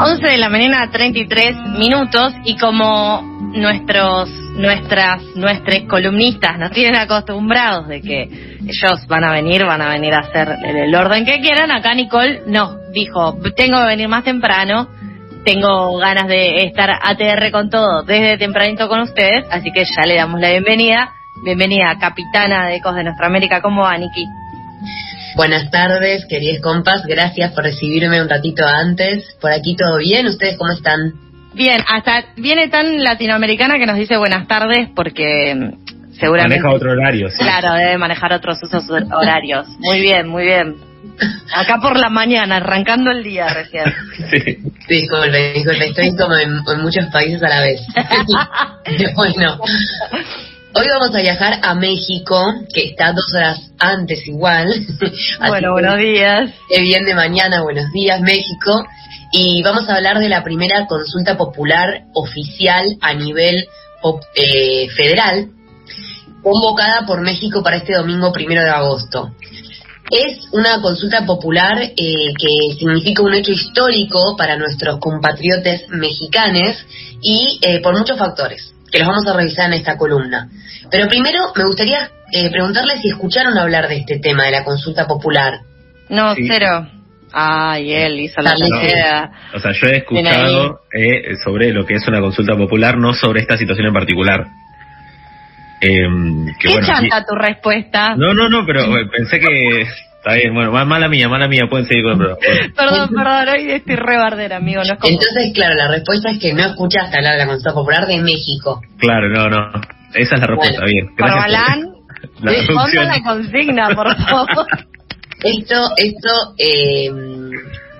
11 de la mañana, 33 minutos, y como nuestros, nuestras, nuestros columnistas nos tienen acostumbrados de que ellos van a venir, van a venir a hacer el, orden que quieran, acá Nicole nos dijo, tengo que venir más temprano, tengo ganas de estar ATR con todo desde tempranito con ustedes, así que ya le damos la bienvenida. Bienvenida, capitana de Ecos de Nuestra América. ¿Cómo va, Niki? Buenas tardes, queridos compas. Gracias por recibirme un ratito antes. Por aquí todo bien. ¿Ustedes cómo están? Bien, hasta viene tan latinoamericana que nos dice buenas tardes porque mm, seguramente... Maneja otro horario, sí. Claro, debe manejar otros usos horarios. Muy bien, muy bien. Acá por la mañana, arrancando el día recién. Sí. Disculpe, disculpe, estoy como en, en muchos países a la vez. bueno, Hoy vamos a viajar a México, que está dos horas antes igual. bueno, buenos días. Qué bien de mañana, buenos días México. Y vamos a hablar de la primera consulta popular oficial a nivel eh, federal, convocada por México para este domingo primero de agosto. Es una consulta popular eh, que significa un hecho histórico para nuestros compatriotas mexicanos y eh, por muchos factores que los vamos a revisar en esta columna. Pero primero me gustaría eh, preguntarles si escucharon hablar de este tema de la consulta popular. No, cero. Ay, él hizo la idea. O sea, yo he escuchado eh, sobre lo que es una consulta popular, no sobre esta situación en particular. Eh, que, ¿Qué chanta tu respuesta? No, no, no, pero eh, pensé que Está bien, bueno, mala mía, mala mía, pueden seguir con el programa. perdón, perdón, hoy estoy re bardera, amigo. No es como... Entonces, claro, la respuesta es que no escuchaste hablar de la consulta popular de México. Claro, no, no. Esa es la respuesta, bien. Corbalán, responda la consigna, por favor. esto, esto eh,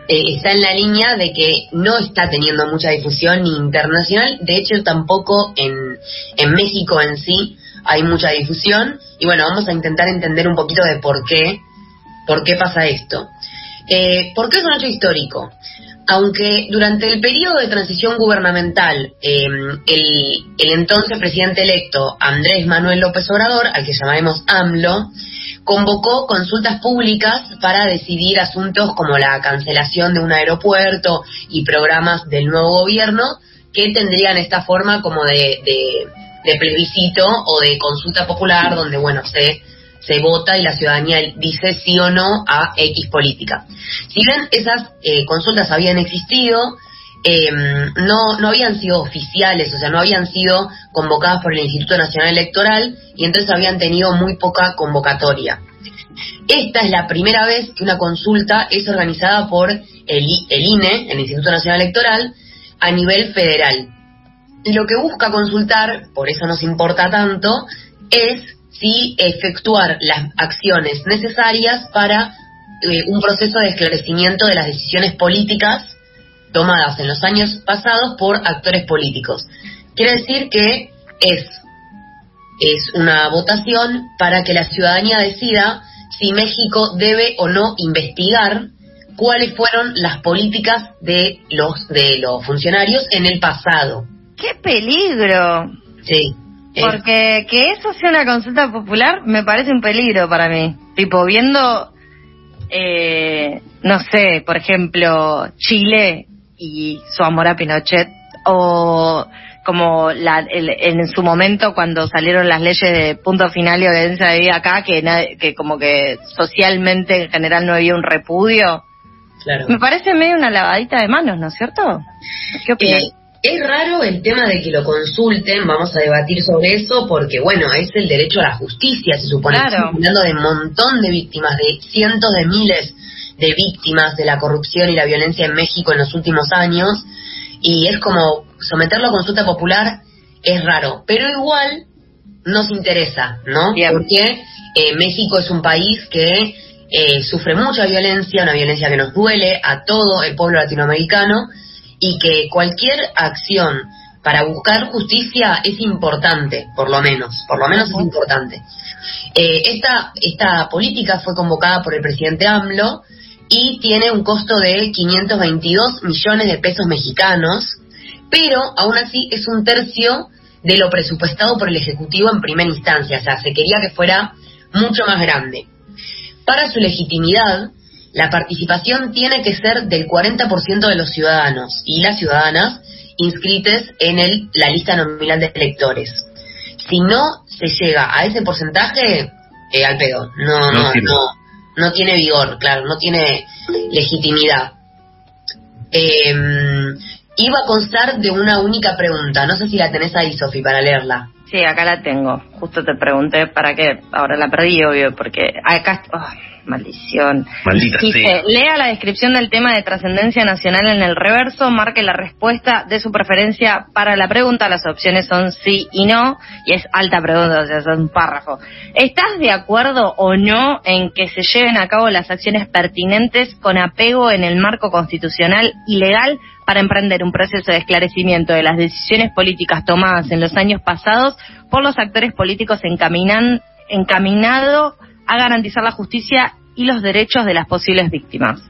eh, está en la línea de que no está teniendo mucha difusión ni internacional, de hecho tampoco en, en México en sí hay mucha difusión y bueno, vamos a intentar entender un poquito de por qué ¿Por qué pasa esto? Eh, ¿Por qué es un hecho histórico? Aunque durante el periodo de transición gubernamental em, el, entonces presidente electo Andrés Manuel López Obrador, al que llamaremos AMLO, convocó consultas públicas para decidir asuntos como la cancelación de un aeropuerto y programas del nuevo gobierno que tendrían esta forma como de, de plebiscito o de consulta popular donde, bueno, se se vota y la ciudadanía dice sí o no a X política. Si bien esas eh, consultas habían existido, em, no, no habían sido oficiales, o sea, no habían sido convocadas por el Instituto Nacional Electoral y entonces habían tenido muy poca convocatoria. Esta es la primera vez que una consulta es organizada por el, el INE, el Instituto Nacional Electoral, a nivel federal. Lo que busca consultar, por eso nos importa tanto, es si efectuar las acciones necesarias para eh, un proceso de esclarecimiento de las decisiones políticas tomadas en los años pasados por actores políticos. Quiere decir que es, es una votación para que la ciudadanía decida si México debe o no investigar cuáles fueron las políticas de los de los funcionarios en el pasado. ¡Qué peligro! Sí. Porque que eso sea una consulta popular me parece un peligro para mí. Tipo, viendo, eh, no sé, por ejemplo, Chile y su amor a Pinochet, o como la, en su momento cuando salieron las leyes de punto final y obediencia de vida acá, que, que como que socialmente en general no había un repudio. Claro. Me parece medio una lavadita de manos, ¿no es cierto? ¿Qué opinas? Eh, es raro el tema de que lo consulten, vamos a debatir sobre eso, porque bueno, es el derecho a la justicia, se supone. Estamos hablando de un montón de víctimas, de cientos de miles de víctimas de la corrupción y la violencia en México en los últimos años, y es como someterlo a consulta popular es raro, pero igual nos interesa, ¿no? Porque eh, México es un país que eh, sufre mucha violencia, una violencia que nos duele a todo el pueblo latinoamericano, y que cualquier acción para buscar justicia es importante, por lo menos, por lo menos es importante. Eh, esta, esta política fue convocada por el presidente AMLO y tiene un costo de 522 millones de pesos mexicanos, pero aún así es un tercio de lo presupuestado por el Ejecutivo en primera instancia, o sea, se quería que fuera mucho más grande. Para su legitimidad, la participación tiene que ser del 40% de los ciudadanos y las ciudadanas inscritos en el, la lista nominal de electores. Si no se llega a ese porcentaje, eh, al pedo. No, no, no, no, tiene vigor, claro, no tiene legitimidad. Eh, iba a constar de una única pregunta. No sé si la tenés ahí, Sofi, para leerla. Sí, acá la tengo. Justo te pregunté para qué. Ahora la perdí, obvio, porque acá. Oh, maldición. Maldita Dice, lea la descripción del tema de trascendencia nacional en el reverso, marque la respuesta de su preferencia para la pregunta. Las opciones son sí y no, y es alta pregunta, o sea, es un párrafo. ¿Estás de acuerdo o no en que se lleven a cabo las acciones pertinentes con apego en el marco constitucional y legal para emprender un proceso de esclarecimiento de las decisiones políticas tomadas en los años pasados por los actores políticos encaminan, encaminado a garantizar la justicia y los derechos de las posibles víctimas.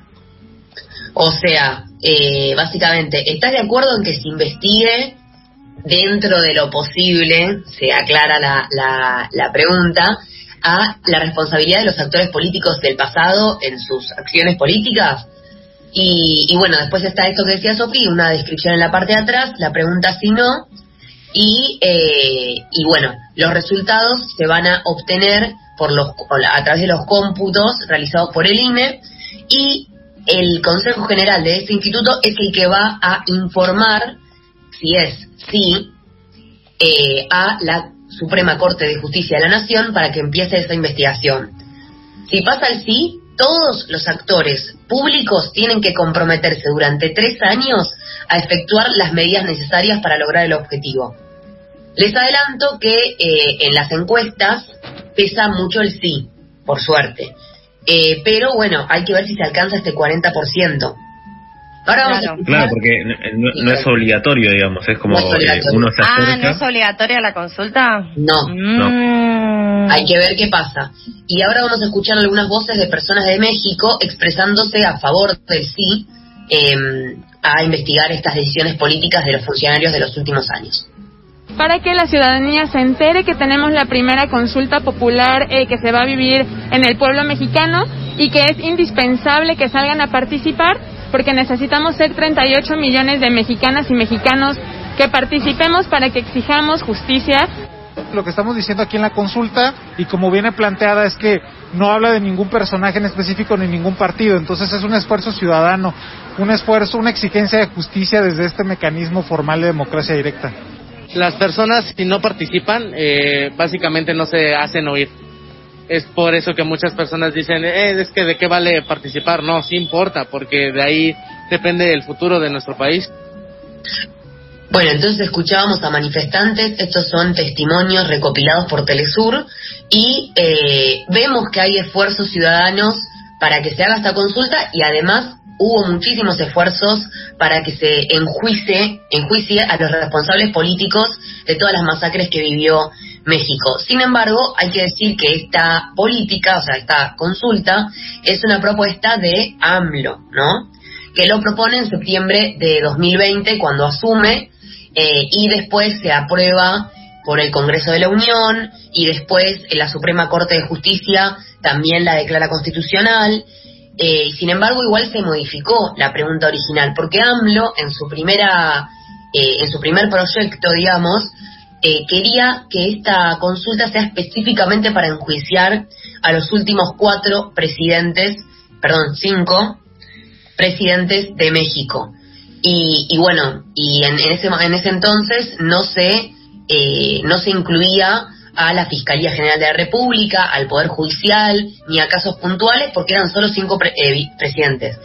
O sea, eh, básicamente, ¿estás de acuerdo en que se investigue dentro de lo posible, se aclara la, la, la pregunta, a la responsabilidad de los actores políticos del pasado en sus acciones políticas? Y, bueno, después está esto que decía Sofía, una descripción en la parte de atrás, la pregunta si no, y, eh, y bueno, los resultados se van a obtener por los, a través de los cómputos realizados por el INE y el Consejo General de este instituto es el que va a informar, si es sí, eh, a la Suprema Corte de Justicia de la Nación para que empiece esa investigación. Si pasa el sí, todos los actores públicos tienen que comprometerse durante tres años a efectuar las medidas necesarias para lograr el objetivo. Les adelanto que eh, en las encuestas pesa mucho el sí, por suerte. Eh, pero bueno, hay que ver si se alcanza este 40%. Ahora vamos claro. claro, porque no, es obligatorio, digamos, es como eh, uno se acerca. Ah, ¿no es obligatoria la consulta? No. no. Hay que ver qué pasa. Y ahora vamos a escuchar algunas voces de personas de México expresándose a favor del sí eh, a investigar estas decisiones políticas de los funcionarios de los últimos años para que la ciudadanía se entere que tenemos la primera consulta popular eh, que se va a vivir en el pueblo mexicano y que es indispensable que salgan a participar porque necesitamos ser 38 millones de mexicanas y mexicanos que participemos para que exijamos justicia. Lo que estamos diciendo aquí en la consulta y como viene planteada es que no habla de ningún personaje en específico ni ningún partido, entonces es un esfuerzo ciudadano, un esfuerzo, una exigencia de justicia desde este mecanismo formal de democracia directa las personas si no participan eh, básicamente no se hacen oír. Es por eso que muchas personas dicen, eh, es que de qué vale participar. No, sí importa, porque de ahí depende el futuro de nuestro país. Bueno, entonces escuchábamos a manifestantes, estos son testimonios recopilados por Telesur y eh, vemos que hay esfuerzos ciudadanos para que se haga esta consulta y además hubo muchísimos esfuerzos para que se enjuicie, enjuicie a los responsables políticos de todas las masacres que vivió México. Sin embargo, hay que decir que esta política, o sea, esta consulta, es una propuesta de AMLO, ¿no? Que lo propone en septiembre de 2020 cuando asume eh, y después se aprueba por el Congreso de la Unión y después en la Suprema Corte de Justicia también la declara constitucional eh, sin embargo, igual se modificó la pregunta original, porque AMLO en su primera, eh, en su primer proyecto, digamos, eh, quería que esta consulta sea específicamente para enjuiciar a los últimos cuatro presidentes, perdón, cinco presidentes de México. Y, bueno, y en, ese, en ese entonces no se, no se incluía a la Fiscalía General de la República, al Poder Judicial, ni a casos puntuales, porque eran solo cinco eh, presidentes.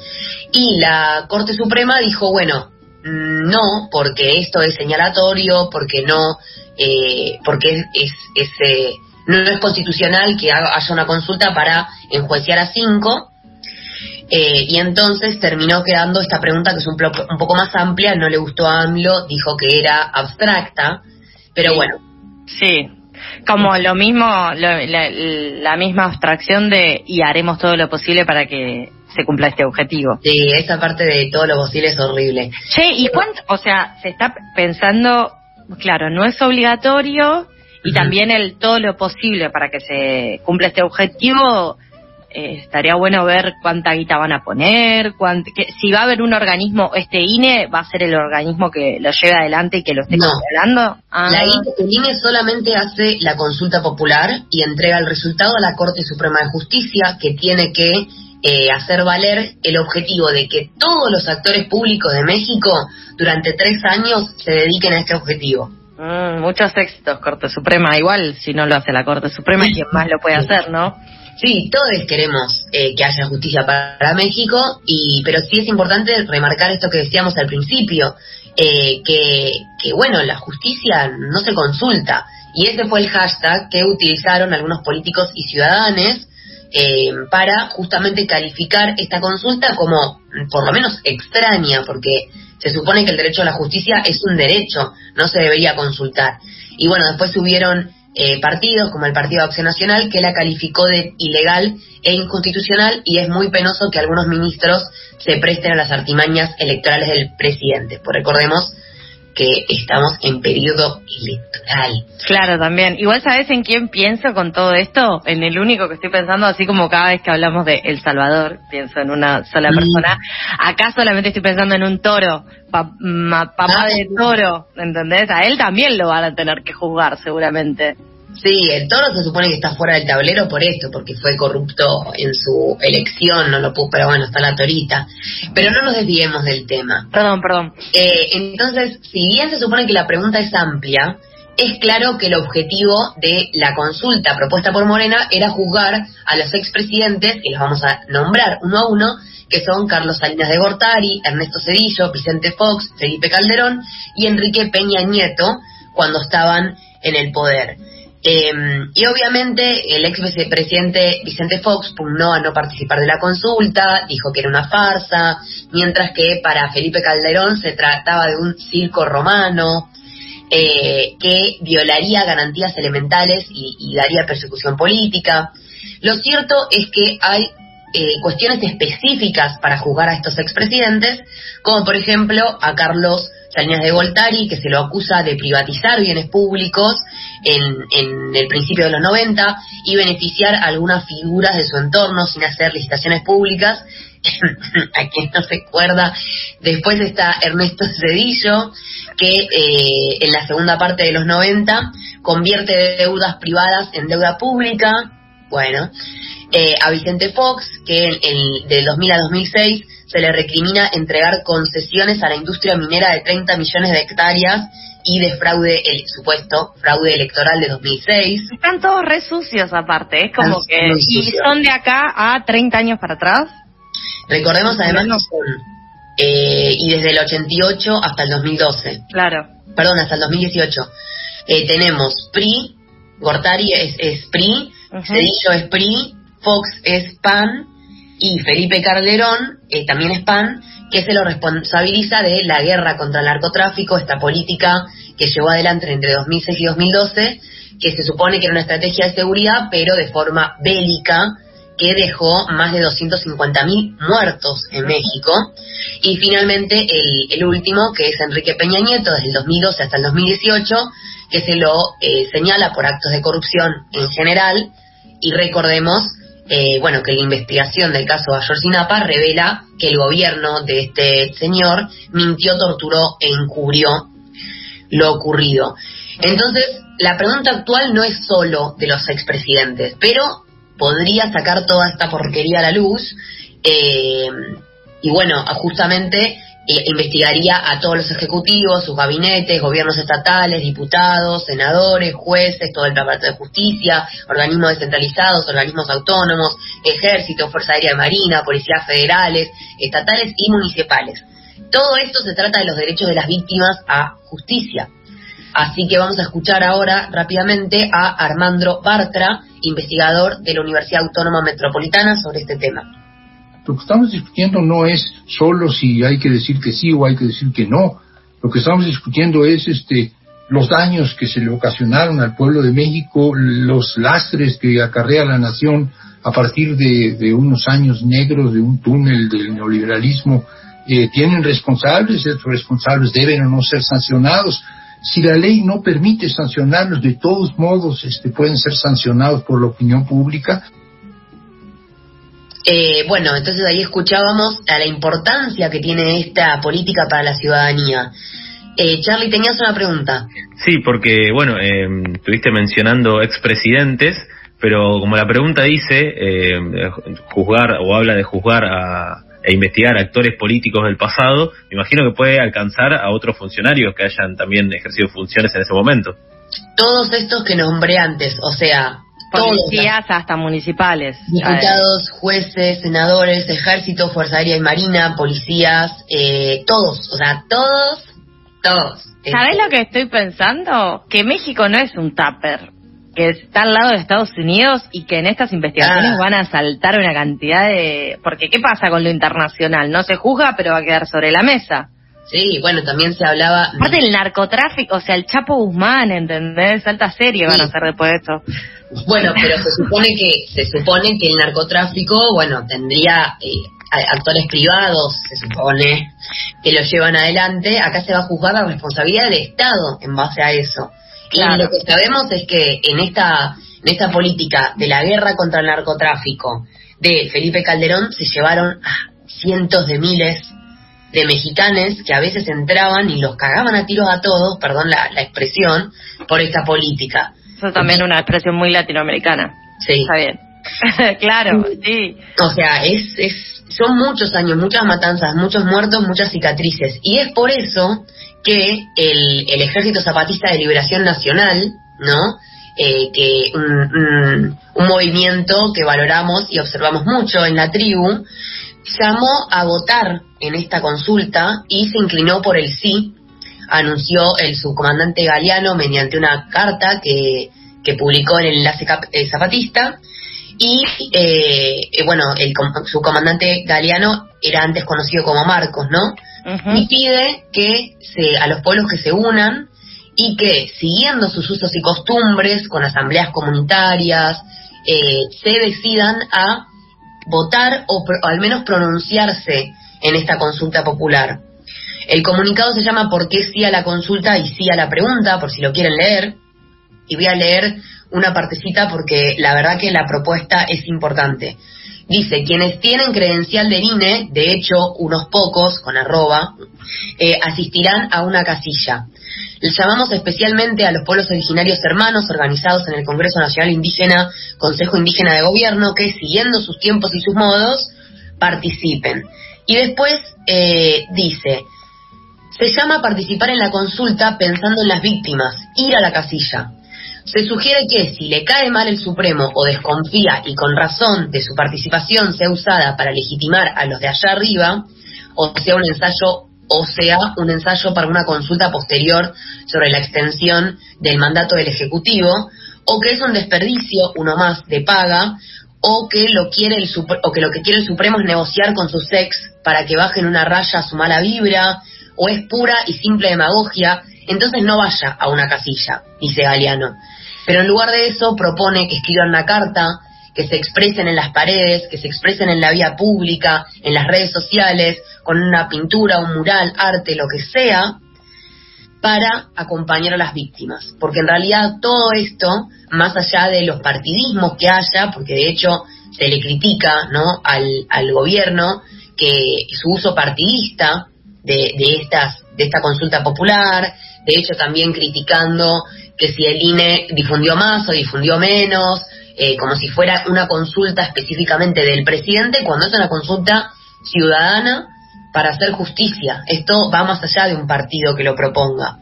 Y la Corte Suprema dijo, bueno, mm, no, porque esto es señalatorio, porque no, eh, porque es, es, eh, no es constitucional que haya una consulta para enjuiciar a cinco. Y entonces terminó quedando esta pregunta que es un, un, poco más amplia, no le gustó a AMLO, dijo que era abstracta, pero bueno. Sí, como lo mismo, la, misma abstracción de y haremos todo lo posible para que se cumpla este objetivo. Sí, esa parte de todo lo posible es horrible. Sí, ¿y cuánto? O sea, se está pensando, claro, no es obligatorio y también el todo lo posible para que se cumpla este objetivo eh, estaría bueno ver cuánta guita van a poner, si va a haber un organismo, este INE va a ser el organismo que lo lleve adelante y que lo esté controlando. Ah. La INE, el INE solamente hace la consulta popular y entrega el resultado a la Corte Suprema de Justicia, que tiene que eh, hacer valer el objetivo de que todos los actores públicos de México durante tres años se dediquen a este objetivo. Mm, muchos éxitos, Corte Suprema. Igual, si no lo hace la Corte Suprema, ¿quién más lo puede hacer, no? Sí, todos queremos eh, que haya justicia para México, y pero sí es importante remarcar esto que decíamos al principio, eh, que, bueno, la justicia no se consulta. Y ese fue el hashtag que utilizaron algunos políticos y ciudadanos eh, para justamente calificar esta consulta como por lo menos extraña, porque se supone que el derecho a la justicia es un derecho, no se debería consultar. Y bueno, después hubieron eh, partidos como el Partido de Acción Nacional que la calificó de ilegal e inconstitucional y es muy penoso que algunos ministros se presten a las artimañas electorales del presidente. Pues recordemos que estamos en periodo electoral. Claro, también. Igual sabes en quién pienso con todo esto, en el único que estoy pensando, así como cada vez que hablamos de El Salvador, pienso en una sola persona. Acá solamente estoy pensando en un toro, papá ah. de toro, ¿entendés? A él también lo van a tener que juzgar seguramente. Sí, el toro se supone que está fuera del tablero por esto, porque fue corrupto en su elección, no lo puso, pero bueno, está la torita. Pero no nos desviemos del tema. Perdón, perdón. Eh, entonces, si bien se supone que la pregunta es amplia, es claro que el objetivo de la consulta propuesta por Morena era juzgar a los expresidentes, que los vamos a nombrar uno a uno, que son Carlos Salinas de Gortari, Ernesto Cedillo, Vicente Fox, Felipe Calderón y Enrique Peña Nieto, cuando estaban en el poder. Em, y obviamente el ex vicepresidente Vicente Fox pugnó a no participar de la consulta, dijo que era una farsa, mientras que para Felipe Calderón se trataba de un circo romano eh, que violaría garantías elementales y, daría persecución política. Lo cierto es que hay eh, cuestiones específicas para juzgar a estos expresidentes, como por ejemplo a Carlos Salinas de Goltari, que se lo acusa de privatizar bienes públicos en, en el principio de los 90 y beneficiar a algunas figuras de su entorno sin hacer licitaciones públicas. a quien no se acuerda, después está Ernesto Cedillo, que eh, en la segunda parte de los 90 convierte deudas privadas en deuda pública. Bueno, eh, a Vicente Fox, que en, del 2000 a 2006 se le recrimina entregar concesiones a la industria minera de 30 millones de hectáreas y de fraude, el supuesto fraude electoral de 2006. Están todos re sucios aparte, es como que... ¿Y son de acá a 30 años para atrás? Recordemos además que son... Eh, y desde el 88 hasta el 2012. Claro. Perdón, hasta el 2018. Eh, tenemos PRI, Gortari es, es PRI, Cedillo es PRI, Fox es PAN, y Felipe Calderón, eh, también es PAN, que se lo responsabiliza de la guerra contra el narcotráfico, esta política que llevó adelante entre 2006 y 2012, que se supone que era una estrategia de seguridad, pero de forma bélica, que dejó más de 250.000 muertos en México. Y finalmente el, el, último, que es Enrique Peña Nieto, desde el 2012 hasta el 2018, que se lo eh, señala por actos de corrupción en general. Y recordemos eh, bueno, que la investigación del caso Ayotzinapa revela que el gobierno de este señor mintió, torturó e encubrió lo ocurrido. Entonces, la pregunta actual no es solo de los expresidentes, pero podría sacar toda esta porquería a la luz. Eh, y bueno, justamente investigaría a todos los ejecutivos, sus gabinetes, gobiernos estatales, diputados, senadores, jueces, todo el aparato de justicia, organismos descentralizados, organismos autónomos, ejército, Fuerza Aérea y Marina, policías federales, estatales y municipales. Todo esto se trata de los derechos de las víctimas a justicia. Así que vamos a escuchar ahora rápidamente a Armandro Bartra, investigador de la Universidad Autónoma Metropolitana, sobre este tema. Lo que estamos discutiendo no es solo si hay que decir que sí o hay que decir que no. Lo que estamos discutiendo es este los daños que se le ocasionaron al pueblo de México, los lastres que acarrea la nación a partir de, unos años negros de un túnel del neoliberalismo. Eh, tienen responsables, esos responsables deben o no ser sancionados. Si la ley no permite sancionarlos, de todos modos este, pueden ser sancionados por la opinión pública Eh, bueno, entonces ahí escuchábamos a la importancia que tiene esta política para la ciudadanía. Eh, Charlie, tenías una pregunta. Sí, porque, bueno, eh, estuviste mencionando expresidentes, pero como la pregunta dice, eh, juzgar o habla de juzgar a, e investigar actores políticos del pasado, me imagino que puede alcanzar a otros funcionarios que hayan también ejercido funciones en ese momento. Todos estos que nombré antes, o sea, policías hasta municipales. Diputados, jueces, senadores, ejército, Fuerza Aérea y Marina, policías, eh, todos, o sea, todos, todos. ¿Sabes lo que estoy pensando? Que México no es un tupper, que está al lado de Estados Unidos y que en estas investigaciones Ah. van a saltar una cantidad de... Porque ¿qué pasa con lo internacional? No se juzga, pero va a quedar sobre la mesa. Sí, bueno, también se hablaba... Aparte el narcotráfico, o sea, el Chapo Guzmán, ¿entendés? Alta serie van a Sí. hacer después de esto. Bueno, pero se supone que se supone que el narcotráfico, bueno, tendría eh, actores privados, se supone que lo llevan adelante. Acá se va a juzgar la responsabilidad del Estado en base a eso. Claro. Y lo que sabemos es que en esta en esta política de la guerra contra el narcotráfico de Felipe Calderón se llevaron a cientos de miles de mexicanes que a veces entraban y los cagaban a tiros a todos, perdón la, la expresión, por esta política. Eso también es una expresión muy latinoamericana. Sí. Está bien. claro, sí. O sea, es, es, son muchos años, muchas matanzas, muchos muertos, muchas cicatrices. Y es por eso que el, el Ejército Zapatista de Liberación Nacional, ¿no? Eh, que un, un- un movimiento que valoramos y observamos mucho en la tribu, llamó a votar en esta consulta y se inclinó por el sí, anunció el subcomandante Galeano mediante una carta que, que publicó en el enlace cap- eh, zapatista. Y eh, eh, bueno, el com- subcomandante Galeano era antes conocido como Marcos, ¿no? Y pide que se, a los pueblos que se unan y que siguiendo sus usos y costumbres con asambleas comunitarias eh, se decidan a votar o, al menos pronunciarse en esta consulta popular. El comunicado se llama ¿Por qué sí a la consulta y sí a la pregunta? por si lo quieren leer. Y voy a leer una partecita porque la verdad que la propuesta es importante. Dice, quienes tienen credencial del INE, de hecho unos pocos, con arroba, eh, asistirán a una casilla. Llamamos especialmente a los pueblos originarios hermanos organizados en el Congreso Nacional Indígena, Consejo Indígena de Gobierno, que siguiendo sus tiempos y sus modos, participen. Y después eh, dice, se llama a participar en la consulta pensando en las víctimas, ir a la casilla. Se sugiere que si le cae mal el Supremo o desconfía y con razón de su participación sea usada para legitimar a los de allá arriba, o sea un ensayo o sea un ensayo para una consulta posterior sobre la extensión del mandato del Ejecutivo, o que es un desperdicio, uno más, de paga, o que lo quiere el o que lo que quiere el Supremo es negociar con sus ex para que bajen una raya su mala vibra, o es pura y simple demagogia, entonces no vaya a una casilla, dice Galeano. Pero en lugar de eso propone que escriban una carta, que se expresen en las paredes, que se expresen en la vía pública, en las redes sociales, con una pintura, un mural, arte, lo que sea, para acompañar a las víctimas. Porque en realidad todo esto, más allá de los partidismos que haya, porque de hecho se le critica ¿no? al, al gobierno que su uso partidista de, de, estas, de esta consulta popular, de hecho también criticando que si el INE difundió más o difundió menos, eh, como si fuera una consulta específicamente del presidente, cuando es una consulta ciudadana para hacer justicia. Esto va más allá de un partido que lo proponga.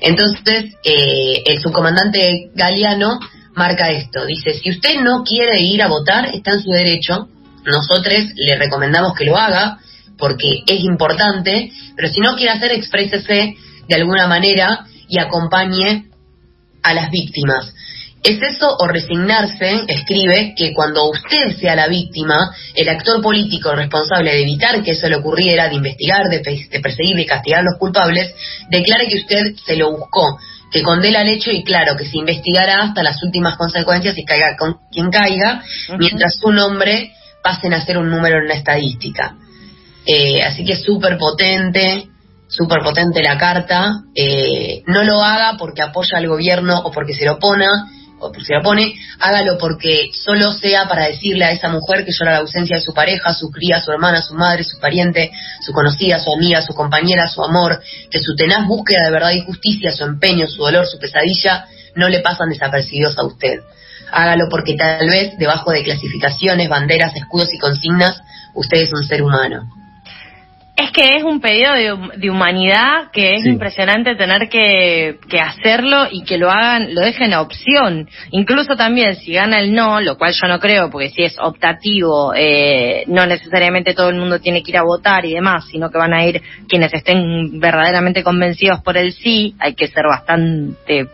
Entonces, eh, el subcomandante Galeano marca esto. Dice, si usted no quiere ir a votar, está en su derecho. Nosotros le recomendamos que lo haga porque es importante, pero si no quiere hacer, exprésese de alguna manera y acompañe a las víctimas. ¿Es eso o resignarse? Escribe que cuando usted sea la víctima, el actor político responsable de evitar que eso le ocurriera, de investigar, de, pe- de perseguir, de castigar a los culpables, declare que usted se lo buscó, que condena el hecho y claro, que se investigará hasta las últimas consecuencias y caiga con quien caiga, mientras su nombre pasen a ser un número en la estadística. Eh, así que es súper potente, súper potente la carta. Eh, no lo haga porque apoya al gobierno o porque se lo opone, o si la pone, hágalo porque solo sea para decirle a esa mujer que llora la ausencia de su pareja, su cría, su hermana, su madre, su pariente, su conocida, su amiga, su compañera, su amor, que su tenaz búsqueda de verdad y justicia, su empeño, su dolor, su pesadilla, no le pasan desapercibidos a usted. Hágalo porque tal vez debajo de clasificaciones, banderas, escudos y consignas, usted es un ser humano. Es que es un pedido de, humanidad que es impresionante tener que, hacerlo y que lo hagan, lo dejen a opción. Incluso también si gana el no, lo cual yo no creo, porque si es optativo, eh, no necesariamente todo el mundo tiene que ir a votar y demás, sino que van a ir quienes estén verdaderamente convencidos por el sí. Hay que ser bastante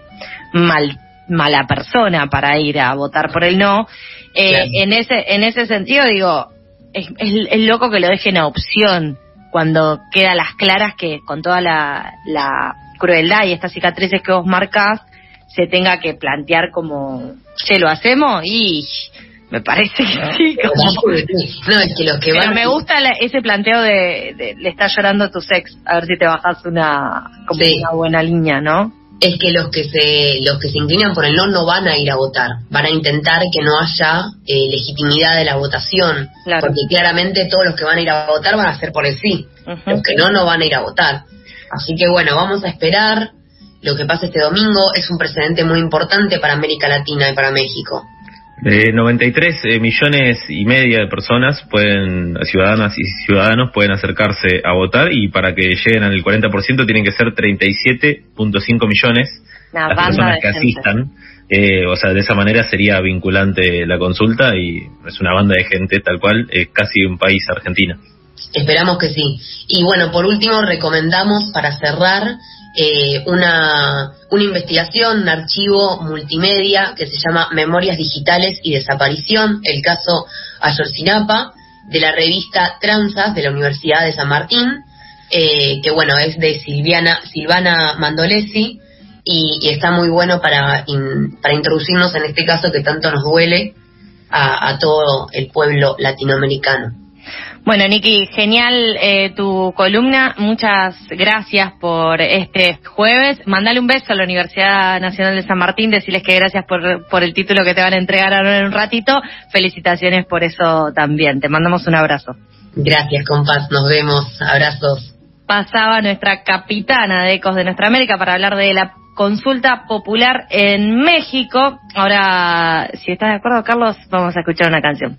mal, mala persona para ir a votar por el no. Eh, en ese en ese sentido digo, es, es loco que lo dejen a opción cuando queda las claras que con toda la, crueldad y estas cicatrices que vos marcas se tenga que plantear como, ¿se lo hacemos? Y me parece que sí. No, es que los que Pero me gusta ese planteo de, le está llorando tu sex, a ver si te bajas una, como una buena línea, ¿no? Es que los que se los que se inclinan por el no no van a ir a votar, van a intentar que no haya eh, legitimidad de la votación, porque claramente todos los que van a ir a votar van a ser por el sí, los que no no van a ir a votar. Así que bueno, vamos a esperar lo que pasa este domingo, es un precedente muy importante para América Latina y para México. Eh, 93 millones y media de personas pueden, ciudadanas y ciudadanos pueden acercarse a votar y para que lleguen al 40% tienen que ser 37.5 millones las personas que asistan. Eh, o sea, de esa manera sería vinculante la consulta y es una banda de gente tal cual, es casi un país Argentina. Esperamos que sí. Y bueno, por último recomendamos para cerrar eh, una, una investigación, un archivo multimedia que se llama Memorias Digitales y Desaparición, el caso Ayorcinapa, de la revista Transas de la Universidad de San Martín, eh, que bueno, es de Silviana, Silvana Mandolesi, y, está muy bueno para, para introducirnos en este caso que tanto nos duele a todo el pueblo latinoamericano. Bueno, Niki, genial eh, tu columna. Muchas gracias por este jueves. Mandale un beso a la Universidad Nacional de San Martín. Decirles que gracias por, por el título que te van a entregar ahora en un ratito. Felicitaciones por eso también. Te mandamos un abrazo. Gracias, compás. Nos vemos. Abrazos. Pasaba nuestra capitana de Ecos de Nuestra América para hablar de la consulta popular en México. Ahora, si estás de acuerdo, Carlos, vamos a escuchar una canción.